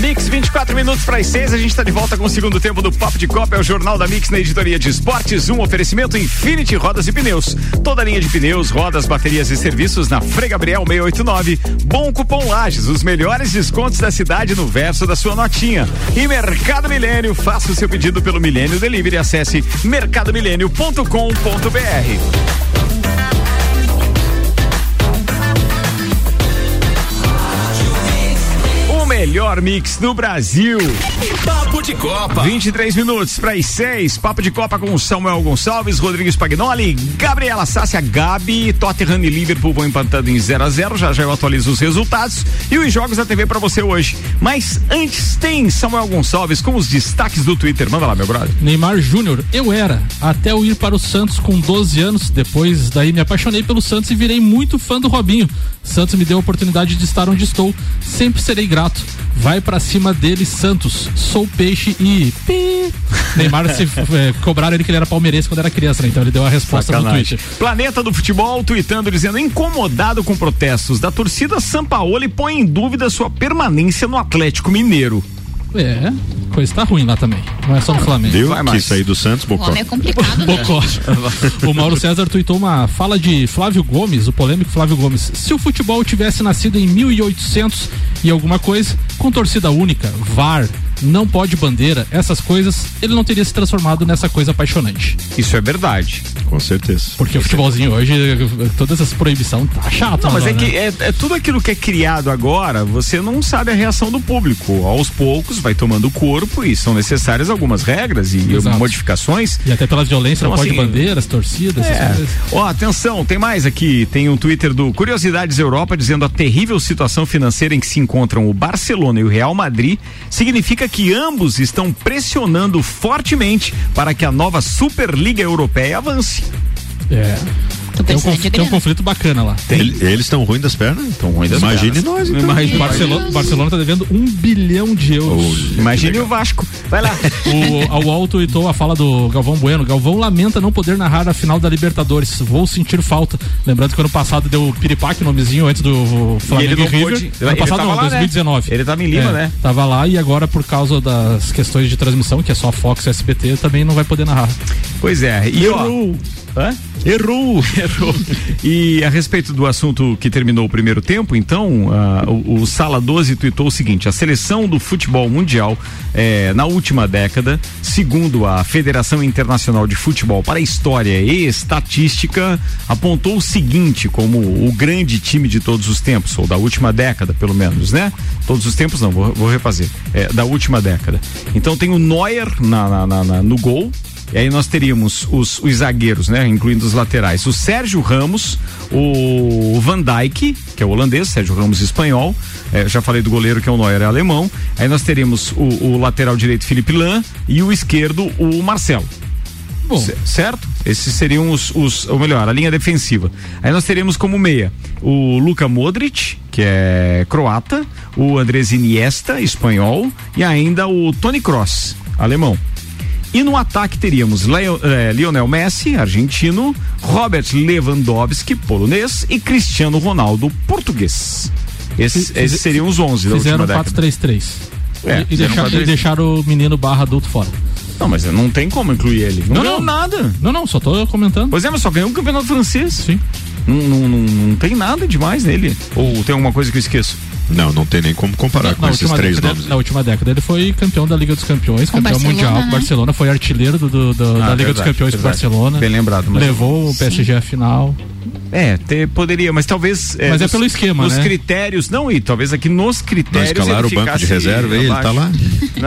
Mix, 24 minutos para as 6. A gente está de volta com o segundo tempo do Papo de Copa. É o Jornal da Mix na editoria de esportes. Um oferecimento Infinity Rodas e Pneus. Toda linha de pneus, rodas, baterias e serviços na Frei Gabriel 689. Bom cupom Lages, os melhores descontos da cidade no verso da sua notinha. E Mercado Milênio, faça o seu pedido pelo Milênio Delivery. Acesse mercadomilênio.com.br. melhor mix do Brasil. Papo de Copa. 23 minutos para as 6. Papo de Copa com Samuel Gonçalves, Rodrigues Pagnoli, Gabriela Sácia, Gabi, Tottenham e Liverpool vão empatando em 0 a 0 Já já eu atualizo os resultados e os jogos da TV para você hoje. Mas antes tem Samuel Gonçalves com os destaques do Twitter. Manda lá, meu brother. Neymar Júnior, eu era. Até eu ir para o Santos com 12 anos. Depois daí me apaixonei pelo Santos e virei muito fã do Robinho. Santos me deu a oportunidade de estar onde estou. Sempre serei grato. Vai para cima dele, Santos. Sou peixe e. Neymar se (laughs) é, cobraram ele que ele era palmeirense quando era criança, né? Então ele deu a resposta Sacanagem. no Twitter. Planeta do Futebol tweetando dizendo incomodado com protestos da torcida Sampaoli põe em dúvida sua permanência no Atlético Mineiro. É, coisa tá ruim lá também. Não é só no Flamengo. Deu Vai mais. sair do Santos, Bocó. O é complicado, né? (laughs) Bocó. o Mauro César tweetou uma fala de Flávio Gomes, o polêmico Flávio Gomes. Se o futebol tivesse nascido em 1800 e alguma coisa, com torcida única, VAR, não pode bandeira, essas coisas, ele não teria se transformado nessa coisa apaixonante. Isso é verdade. Com certeza. Porque o futebolzinho hoje, todas essas proibições, tá chato. Não, mas agora, é que né? é, é tudo aquilo que é criado agora, você não sabe a reação do público. Aos poucos vai tomando corpo e são necessárias algumas regras e Exato. modificações. E até pela violência, Então, não pode assim, bandeiras, torcidas, essas É. coisas. Ó, atenção, tem mais aqui. Tem um Twitter do Curiosidades Europa dizendo a terrível situação financeira em que se encontram o Barcelona e o Real Madrid significa que ambos estão pressionando fortemente para que a nova Superliga Europeia avance. É. Tem um, conf- tem um conflito bacana lá. Ele- eles estão ruins das pernas? Estão ruins das Imagine pernas. nós, então. Imagine, Barcelona, Barcelona tá devendo um bilhão de euros. Imagine o Vasco. Vai lá. (laughs) O, ao Alto tweetou a fala do Galvão Bueno. Galvão lamenta não poder narrar a final da Libertadores. Vou sentir falta. Lembrando que ano passado deu piripaque nomezinho antes do Flamengo ele e, não River. pôde- ano ele passado tava não, lá, né? 2019. Ele tava em Lima, É, né? Tava lá e agora por causa das questões de transmissão, que é só Fox e SBT, também não vai poder narrar. Pois é. E Errou. Hã? Errou. (laughs) Errou. E a respeito do assunto que terminou o primeiro tempo, então, ah, o, o Sala 12 tuitou o seguinte: a seleção do futebol mundial eh, na última década, segundo a Federação Internacional de Futebol para História e Estatística, apontou o seguinte como o grande time de todos os tempos, ou da última década, pelo menos, né? Todos os tempos não, vou, vou refazer. É, da última década. Então tem o Neuer na- na- na- na- no gol, e aí nós teríamos os, os zagueiros, né? Incluindo os laterais. O Sérgio Ramos, o Van Dijk, que é o holandês, Sérgio Ramos espanhol. É, já falei do goleiro que é o Neuer, é alemão. Aí nós teríamos o, o lateral direito Felipe Lan e o esquerdo o Marcelo. C- certo? Esses seriam os, os, ou melhor, a linha defensiva. Aí nós teríamos como meia o Luka Modric, que é croata, o Andrés Iniesta, espanhol, e ainda o Tony Kroos, alemão. E no ataque teríamos Leo- eh, Lionel Messi, argentino, Robert Lewandowski, polonês, e Cristiano Ronaldo, português. Esses, esses seriam os 11 da Fizeram última um década. 4-3-3. É, e, e deixar- um 4-3-3. e deixaram o menino barra adulto fora. Não, mas não tem como incluir ele. Não, Não, ganhou não. nada. Não, não, só tô comentando. Pois é, mas só ganhou o campeonato francês. Sim. Não, não, não, tem nada demais nele. Ou tem alguma coisa que eu esqueço? Não, não tem nem como comparar com esses três década, nomes. na última década ele foi campeão da Liga dos Campeões, Com campeão Barcelona, mundial. né? Barcelona foi artilheiro do, do- do- Ah, da Liga dos verdade, Campeões com. Barcelona. Bem lembrado, mas- Levou o PSG à final. É, te- poderia, mas talvez. Mas é pelo esquema, Nos né? critérios, não, e talvez aqui nos Não critérios. escalaram o ele banco de reserva aí, ele tá lá.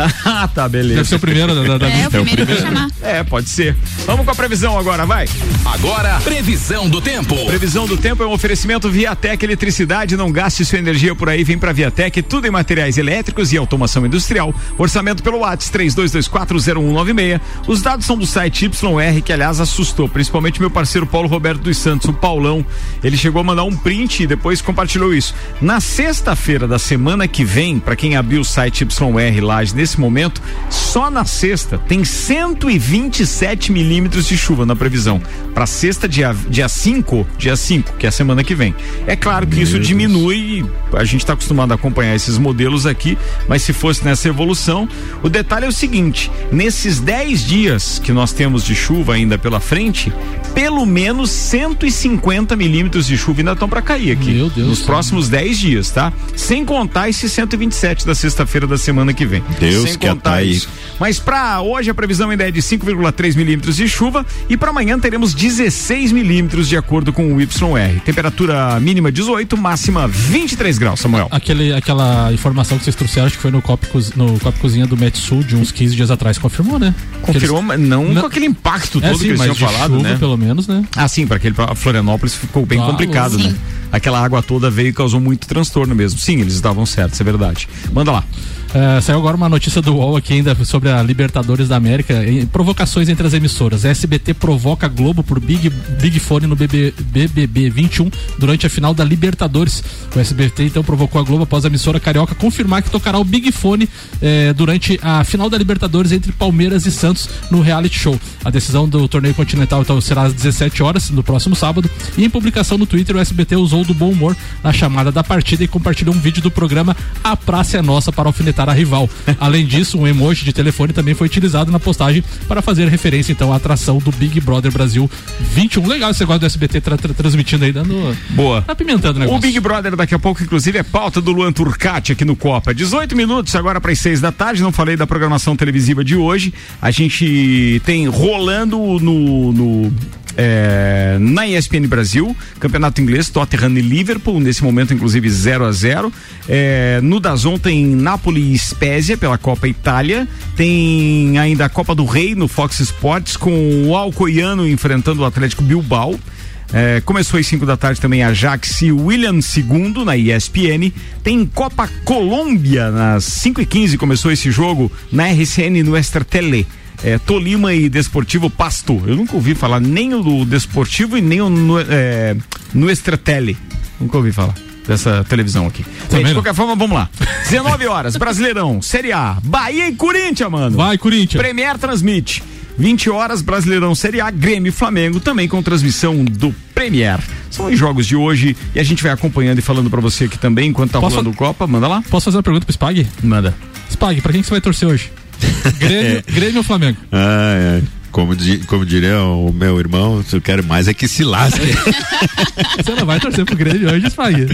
(laughs) ah, tá, beleza. Deve ser o primeiro da, da, da É, o primeiro pra chamar. É, pode ser. Vamos com a previsão agora, vai. Agora, previsão do tempo. Previsão do tempo é um oferecimento Viatec Eletricidade. Não gaste sua energia por aí, vem pra Viatec. Tudo em materiais elétricos e automação industrial. Orçamento pelo WhatsApp 32240196. Os dados são do site YR, que aliás assustou, principalmente meu parceiro Paulo Roberto dos Santos, o Paulão. Ele chegou a mandar um print e depois compartilhou isso. Na sexta-feira da semana que vem, pra quem abriu o site YR Lages nesse momento, só na sexta tem 127 milímetros de chuva na previsão. Pra sexta, dia 5, dia 5, dia 5, que é a semana que vem. É claro que isso diminui, a gente está acostumado a acompanhar esses modelos aqui, mas se fosse nessa evolução, o detalhe é o seguinte: nesses 10 dias que nós temos de chuva ainda pela frente, pelo menos 150 milímetros de chuva ainda estão para cair aqui. Meu Deus Nos próximos 10 dias, tá? Sem contar esses 127 da sexta-feira da semana que vem. Deus Sem que contar aí. isso. Mas para hoje a previsão ainda é de 5,3 milímetros de chuva e para amanhã teremos 16 milímetros de acordo com o YR. Temperatura mínima 18, máxima 23 graus, Samuel. Aquele, aquela informação que vocês trouxeram, acho que foi no Copo, no Copo Cozinha do Metsul de uns 15 dias atrás, confirmou, né? Confirmou, mas não, Não- com aquele impacto É, todo sim, que eles tinham falado, chuva, né? pelo menos, né? Ah, sim, para aquele pra Florianópolis ficou bem Claro, complicado, sim. né? Aquela água toda veio e causou muito transtorno mesmo. Sim, eles estavam certos, é verdade. Manda lá. É, saiu agora uma notícia do UOL aqui ainda sobre a Libertadores da América. em- provocações entre as emissoras. A SBT provoca Globo por Big, Big Fone no BB, BBB 21 durante a final da Libertadores. O SBT então provocou a Globo após a emissora carioca confirmar que tocará o Big Fone eh, durante a final da Libertadores entre Palmeiras e Santos no reality show. A decisão do torneio continental então será às 17 horas no próximo sábado. E em publicação no Twitter, o SBT usou do bom humor na chamada da partida e compartilhou um vídeo do programa A Praça é Nossa para alfinetar enfrentar a rival. Além disso, um emoji de telefone também foi utilizado na postagem para fazer referência então à atração do Big Brother Brasil 21. Legal esse negócio do SBT tra tra transmitindo aí, dando. Boa. Apimentando o negócio. O Big Brother daqui a pouco, inclusive, é pauta do Luan Turcati aqui no Copa. 18 minutos agora para as 6 da tarde. Não falei da programação televisiva de hoje. A gente tem rolando no, no é, na ESPN Brasil, Campeonato Inglês, Tottenham e Liverpool, nesse momento inclusive 0 a 0 é, No Dazon tem Napoli e Spezia pela Copa Itália, tem ainda a Copa do Rei no Fox Sports com o Alcoiano enfrentando o Atlético Bilbao. É, começou às 5 da tarde também a Ajax e William II na ESPN. Tem Copa Colômbia nas 5 e 15 começou esse jogo na RCN no Extra Tele é, Tolima e Desportivo Pasto. Eu nunca ouvi falar nem do Desportivo e nem o no, é, no Estratele. Nunca ouvi falar dessa televisão aqui. Bem, de qualquer forma, vamos lá. 19 horas, Brasileirão, Série A, Bahia e Corinthians, mano. Vai, Corinthians. Premier transmite. 20 horas, Brasileirão Série A, Grêmio e Flamengo, também com transmissão do Premier. São os jogos de hoje e a gente vai acompanhando e falando para você aqui também, enquanto tá Posso rolando o Copa. Manda lá. Posso fazer uma pergunta pro Spag? Manda. Spag, pra quem que você vai torcer hoje? Grêmio, (laughs) Grêmio ou Flamengo? Ah, é. Como, como diria o meu irmão, eu quero mais é que se lasque. (laughs) Você não vai torcer pro Grêmio hoje, Spag?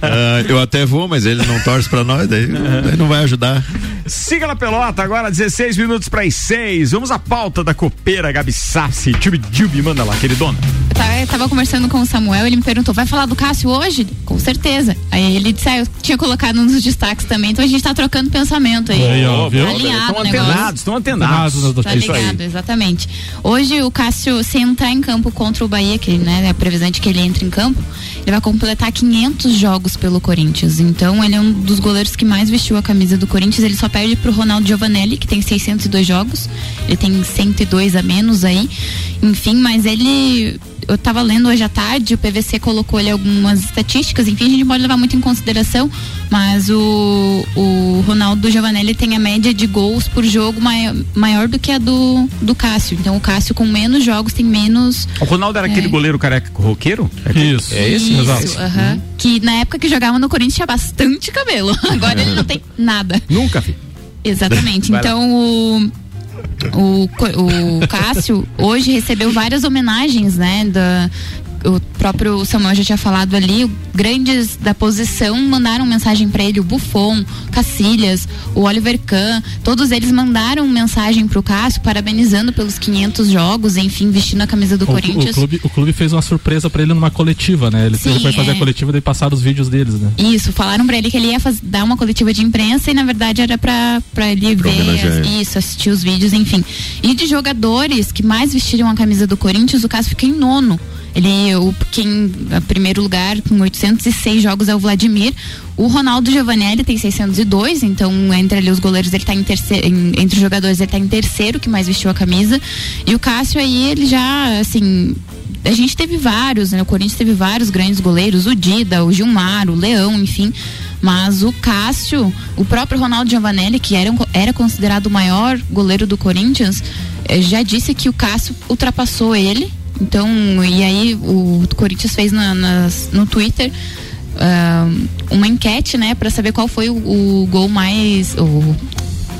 Ah, eu até vou, mas ele não torce pra nós, daí, daí não vai ajudar. Siga na pelota, agora 16 minutos para as 6. Vamos à pauta da copeira Gabi Sassi. Tube Tube, manda lá, queridona. Eu tava, eu tava conversando com o Samuel, ele me perguntou: vai falar do Cássio hoje? Com certeza. Aí ele disse: ah, eu tinha colocado nos destaques também, então a gente tá trocando pensamento aí. aí ó, viu? Tá alinhado, Estão antenados, estão antenados. Tá ligado, exatamente. Hoje o Cássio, se entrar em campo contra o Bahia, que né, é de que ele entre em campo, ele vai completar 500 jogos pelo Corinthians. Então ele é um dos goleiros que mais vestiu a camisa do Corinthians. Ele só perde pro Ronaldo Giovanelli, que tem 602 jogos. Ele tem 102 a menos aí. Enfim, mas ele eu estava lendo hoje à tarde, o PVC colocou ali algumas estatísticas, enfim, a gente pode levar muito em consideração, mas o, o Ronaldo Giovanelli tem a média de gols por jogo maior, maior do que a do, do Cássio. Então o Cássio com menos jogos tem menos. O Ronaldo era é, aquele goleiro careca roqueiro? É isso. É esse? Isso, Exato. Uh -huh. hum. Que na época que jogava no Corinthians tinha bastante cabelo. (laughs) Agora ele não tem nada. Nunca, filho. Exatamente. então o o, o Cássio hoje recebeu várias homenagens, né, da, o próprio Samuel já tinha falado ali, grandes da posição mandaram mensagem para ele, o Buffon, Cacilhas, o Oliver Kahn, todos eles mandaram mensagem pro Cássio parabenizando pelos 500 jogos, enfim, vestindo a camisa do o, Corinthians. O clube, o clube fez uma surpresa para ele numa coletiva, né? Ele, Sim, ele foi fazer é. a coletiva e passaram os vídeos deles, né? Isso, falaram para ele que ele ia faz, dar uma coletiva de imprensa e na verdade era para ele ver, isso, assistir os vídeos, enfim. E de jogadores que mais vestiram a camisa do Corinthians, o Cássio fica em nono. Ele, o, quem, em primeiro lugar, com 806 jogos é o Vladimir. O Ronaldo Giovanelli tem 602, então entre ali os goleiros ele tá em terceiro, em, entre os jogadores ele tá em terceiro que mais vestiu a camisa. E o Cássio aí, ele já, assim, a gente teve vários, né? O Corinthians teve vários grandes goleiros, o Dida, o Gilmar, o Leão, enfim. Mas o Cássio, o próprio Ronaldo Giovanelli, que era, era considerado o maior goleiro do Corinthians, eh, já disse que o Cássio ultrapassou ele então, e aí o Corinthians fez na, nas, no Twitter uh, uma enquete, né, para saber qual foi o, o gol mais. O,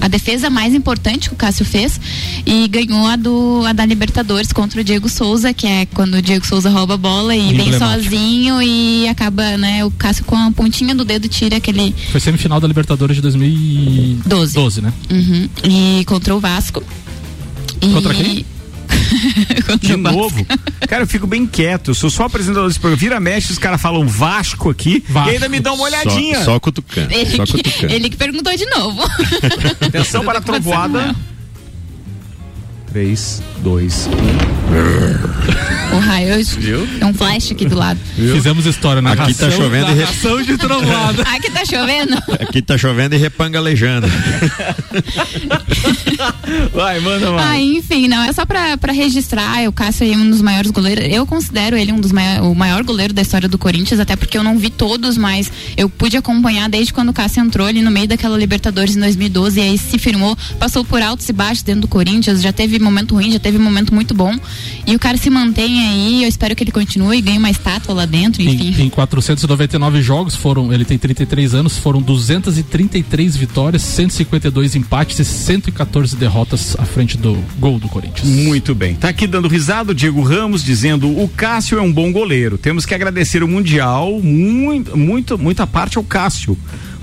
a defesa mais importante que o Cássio fez e ganhou a, do, a da Libertadores contra o Diego Souza, que é quando o Diego Souza rouba a bola e vem sozinho e acaba, né, o Cássio com a pontinha do dedo tira aquele. Foi semifinal da Libertadores de 2012. 12, né? Uhum. E contra o Vasco. Contra e... quem? (laughs) de novo? Cara, eu fico bem quieto. Eu sou só apresentador desse programa. Vira mexe, os caras falam Vasco aqui Vasco. e ainda me dão uma olhadinha. Só, só cutucando. Ele, só cutucando. ele que perguntou de novo. Atenção para a (laughs) trovoada. 3, 2, 1. (laughs) O raio é um flash aqui do lado. Viu? Fizemos história na Aqui tá chovendo e ação de trovoada. (laughs) Aqui tá chovendo? Aqui tá chovendo e repangalejando. (laughs) Vai, manda mais. Ah, enfim, não, é só pra, pra registrar. O Cássio é um dos maiores goleiros. Eu considero ele um dos maiores, o maior goleiro da história do Corinthians, até porque eu não vi todos, mas eu pude acompanhar desde quando o Cássio entrou ali no meio daquela Libertadores em 2012 e aí se firmou, passou por altos e baixos dentro do Corinthians, já teve momento ruim, já teve momento muito bom. E o cara se mantém aí, eu espero que ele continue e ganhe uma estátua lá dentro, enfim. Em, em 499 jogos foram, ele tem 33 anos, foram 233 vitórias, 152 empates e 114 derrotas à frente do gol do Corinthians. Muito bem. Tá aqui dando risada o Diego Ramos dizendo: "O Cássio é um bom goleiro. Temos que agradecer o mundial, muito, muito, muita parte ao Cássio."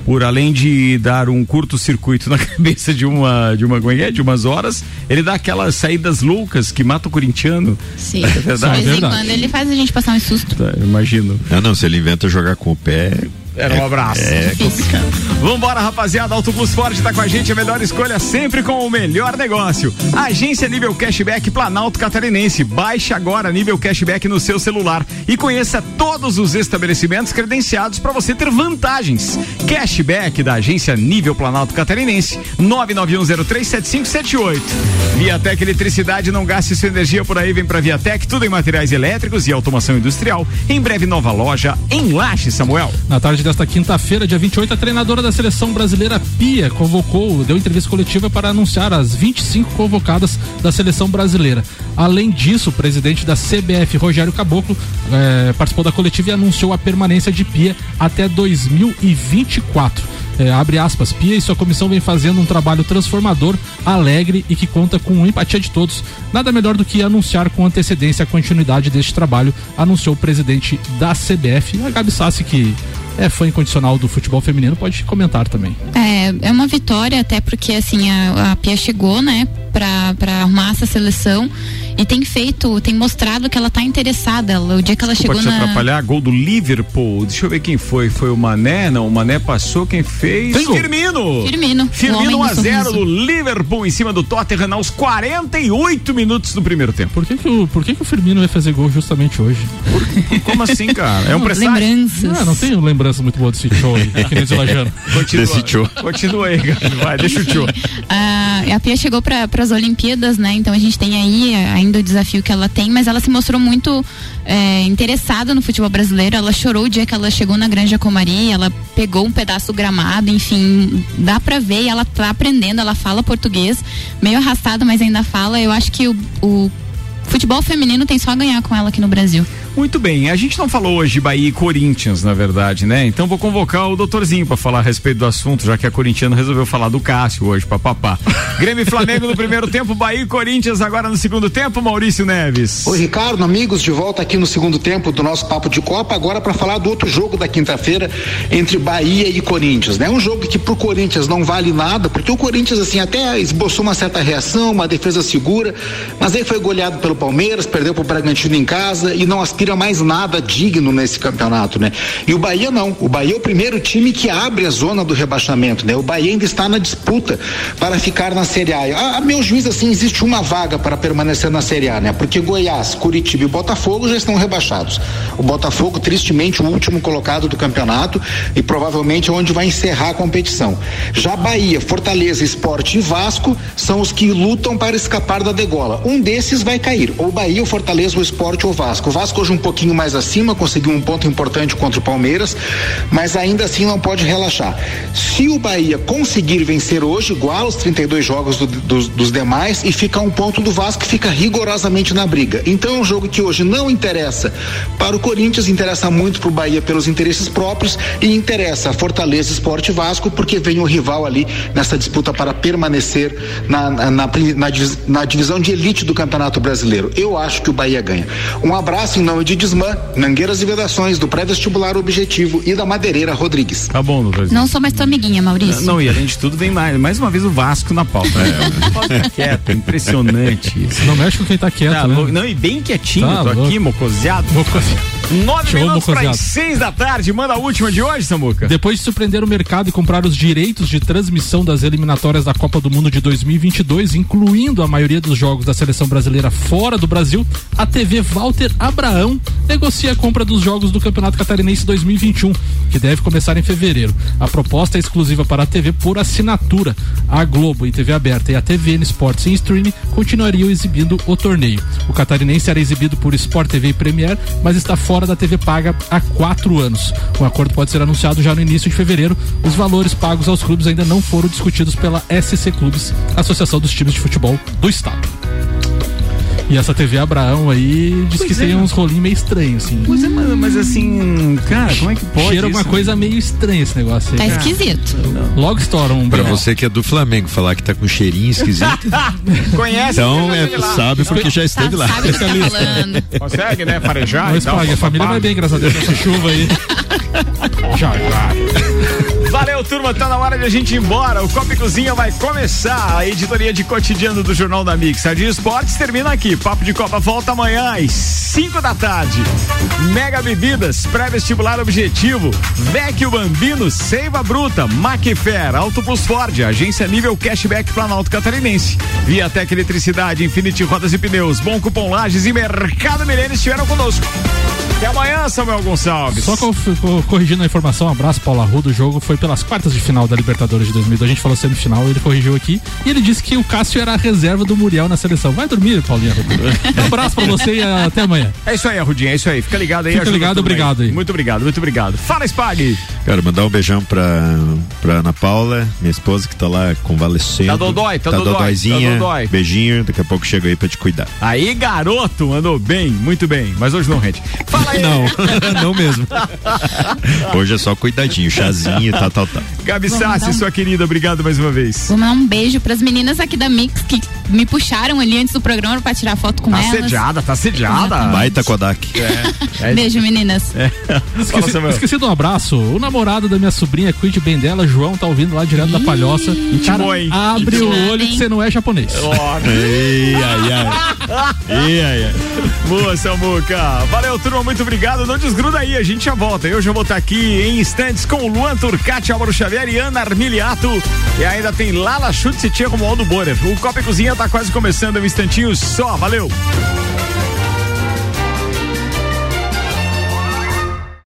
Por além de dar um curto-circuito (laughs) na cabeça de uma de uma é, de umas horas, ele dá aquelas saídas loucas que mata o corintiano. Sim. É verdade. De vez em quando ele faz a gente passar um susto. Tá, imagino. Não, não, se ele inventa jogar com o pé, era um abraço. É, é complicado. Vambora, rapaziada. Auto Plus Ford tá com a gente. A melhor escolha sempre com o melhor negócio. Agência Nível Cashback Planalto Catarinense. Baixe agora Nível Cashback no seu celular e conheça todos os estabelecimentos credenciados para você ter vantagens. Cashback da Agência Nível Planalto Catarinense. 991037578. Viatec Eletricidade. Não gaste sua energia por aí. Vem pra Viatec. Tudo em materiais elétricos e automação industrial. Em breve, nova loja em Laje, Samuel. Na tarde desta quinta-feira, dia 28, a treinadora da seleção brasileira Pia convocou, deu entrevista coletiva para anunciar as 25 convocadas da seleção brasileira. Além disso, o presidente da CBF, Rogério Caboclo, eh, participou da coletiva e anunciou a permanência de Pia até 2024. É, abre aspas, Pia e sua comissão vem fazendo um trabalho transformador, alegre e que conta com empatia de todos. Nada melhor do que anunciar com antecedência a continuidade deste trabalho, anunciou o presidente da CBF, a Gabi Sassi, que é fã incondicional do futebol feminino, pode comentar também. É, é uma vitória, até porque assim, a, a Pia chegou, né, para arrumar essa seleção e tem feito, tem mostrado que ela tá interessada. Ela, o dia que ela Desculpa chegou te na. atrapalhar, gol do Liverpool. Deixa eu ver quem foi. Foi o Mané? Não, o Mané passou. Quem fez? Tem Firmino. Firmino. Firmino 1 a 0 do Liverpool em cima do Tottenham aos 48 minutos do primeiro tempo. Por que que o, por que que o Firmino vai fazer gol justamente hoje? Por, como assim, cara? É um (laughs) presságio? Lembranças. Não, não tenho lembrança muito boa desse show aí, aqui no Zilajano. Continua, continua aí. Vai, deixa o tio. A, a Pia chegou para as Olimpíadas, né? Então a gente tem aí ainda o desafio que ela tem, mas ela se mostrou muito é, interessada no futebol brasileiro. Ela chorou o dia que ela chegou na Granja Comari, ela pegou um pedaço do gramado, enfim, dá pra ver e ela tá aprendendo, ela fala português, meio arrastada, mas ainda fala. Eu acho que o, o futebol feminino tem só a ganhar com ela aqui no Brasil. Muito bem, a gente não falou hoje de Bahia e Corinthians, na verdade, né? Então vou convocar o doutorzinho para falar a respeito do assunto, já que a corintiana resolveu falar do Cássio hoje, papapá. (laughs) Grêmio e Flamengo no primeiro tempo, Bahia e Corinthians agora no segundo tempo, Maurício Neves. Oi, Ricardo, amigos, de volta aqui no segundo tempo do nosso Papo de Copa, agora para falar do outro jogo da quinta-feira entre Bahia e Corinthians, né? Um jogo que pro Corinthians não vale nada, porque o Corinthians, assim, até esboçou uma certa reação, uma defesa segura, mas aí foi goleado pelo Palmeiras, perdeu pro Bragantino em casa e não aspira aspira mais nada digno nesse campeonato, né? E o Bahia não. O Bahia é o primeiro time que abre a zona do rebaixamento, né? O Bahia ainda está na disputa para ficar na Série A. A, meu juiz, assim, existe uma vaga para permanecer na Série A, né? Porque Goiás, Curitiba e Botafogo já estão rebaixados. O Botafogo, tristemente, o último colocado do campeonato e provavelmente é onde vai encerrar a competição. Já Bahia, Fortaleza, Esporte e Vasco são os que lutam para escapar da degola. Um desses vai cair, ou Bahia, ou Fortaleza, ou Esporte ou Vasco. O Vasco hoje um pouquinho mais acima, conseguiu um ponto importante contra o Palmeiras, mas ainda assim não pode relaxar. Se o Bahia conseguir vencer hoje, igual os 32 jogos do, dos, dos demais, e ficar um ponto do Vasco, fica rigorosamente na briga. Então é um jogo que hoje não interessa para o Corinthians, interessa muito para o Bahia pelos interesses próprios e interessa a Fortaleza Esporte Vasco, porque vem o rival ali nessa disputa para permanecer na, na, na, na divisão de elite do Campeonato Brasileiro. Eu acho que o Bahia ganha. Um abraço em nome de Desmã, Mangueiras e Vedações, do pré-vestibular Objetivo e da Madeireira Rodrigues. Tá bom, doutor. Não sou mais tua amiguinha, Maurício. Não, e além de tudo, vem mais, mais uma vez o Vasco na pauta. É, (laughs) Pode quieto, impressionante isso. Não mexe com quem tá quieto, tá, né? Não, e bem quietinho, Tá tô louco. aqui, mocoseado. Mocoseado. Nove Show, minutos para as seis da tarde, manda a última de hoje, Samuca. Depois de surpreender o mercado e comprar os direitos de transmissão das eliminatórias da Copa do Mundo de 2022, incluindo a maioria dos jogos da seleção brasileira fora do Brasil, a TV Walter Abraão negocia a compra dos jogos do Campeonato Catarinense 2021, que deve começar em fevereiro. A proposta é exclusiva para a TV por assinatura. A Globo e TV aberta e a TVN Sports em streaming continuariam exibindo o torneio. O catarinense era exibido por Sport TV e Premier, mas está fora da TV paga há quatro anos. O acordo pode ser anunciado já no início de fevereiro. Os valores pagos aos clubes ainda não foram discutidos pela SC Clubes, Associação dos Times de Futebol do Estado. E essa TV Abraão aí diz pois que é. tem uns rolinhos meio estranhos, assim. Pois é, mas, mas, assim, cara, como é que pode? Cheira uma coisa meio estranha esse negócio aí. Tá esquisito. Logo estoura um Pra você que é do Flamengo, falar que tá com cheirinho esquisito. (laughs) Conhece? Então, é, sabe porque já esteve tá, lá. Sabe que tá falando. (laughs) Consegue, né? Farejar Mas, então, a família vai bem, graças a Deus, nessa chuva aí. (laughs) já, já. Valeu, turma. Tá na hora de a gente ir embora. O Copa e Cozinha vai começar. A editoria de cotidiano do Jornal da Mix. A de Esportes termina aqui. Papo de Copa volta amanhã às 5 da tarde. Mega Bebidas, pré-vestibular objetivo. Vecchio Bambino, Seiva Bruta, Macfer, Auto Plus Ford, agência nível cashback Planalto Catarinense. Viatec Eletricidade, Infinity Rodas e Pneus, Bom Cupom Lages e Mercado Milênio estiveram conosco. Até amanhã, Samuel Gonçalves. Só corrigindo a informação, um abraço, Paulo Arruda. O jogo foi pelas quartas de final da Libertadores de 2002. A gente falou semifinal, ele corrigiu aqui. E ele disse que o Cássio era a reserva do Muriel na seleção. Vai dormir, Paulinho Arruda. (laughs) Um abraço pra você e até amanhã. É isso aí, Arrudinha, é isso aí. Fica ligado aí. Fica ligado, obrigado aí. Muito obrigado, muito obrigado. Fala, Spag. Quero mandar um beijão pra, pra Ana Paula, minha esposa que tá lá convalescendo. Tá dodói, tá, tá dodói. dodóizinha. Tá dodói. Beijinho, daqui a pouco chego aí pra te cuidar. Aí, garoto, mandou bem, muito bem. Mas hoje não rende. Fala aí. Não. (laughs) não mesmo. (laughs) Hoje é só cuidadinho, chazinho e tal, tal, tal. Gabi Sassi, um... sua querida, obrigado mais uma vez. Vou mandar um beijo pras meninas aqui da Mix que me puxaram ali antes do programa pra tirar foto com tá elas. Assediada, tá assediada. Baita Kodak. É. É. Beijo, meninas. É. Esqueci, Fala, esqueci do abraço. O namorado da minha sobrinha, cuide bem dela, João, tá ouvindo lá direto Ih, da palhoça. Cara, hein? abre o olho que você não é japonês. Oh, ei, ai, ai. Ei, ai, ai. Boa, Samuca. Valeu, turma, muito obrigado. Não desgruda aí, a gente já volta. Eu já vou estar aqui em instantes com o Luan Turcati, Álvaro Xavier e Ana Armiliato. E ainda tem Lala Chute e Tia Romualdo Borer. O Copa e Cozinha tá quase começando, um instantinho só. Valeu!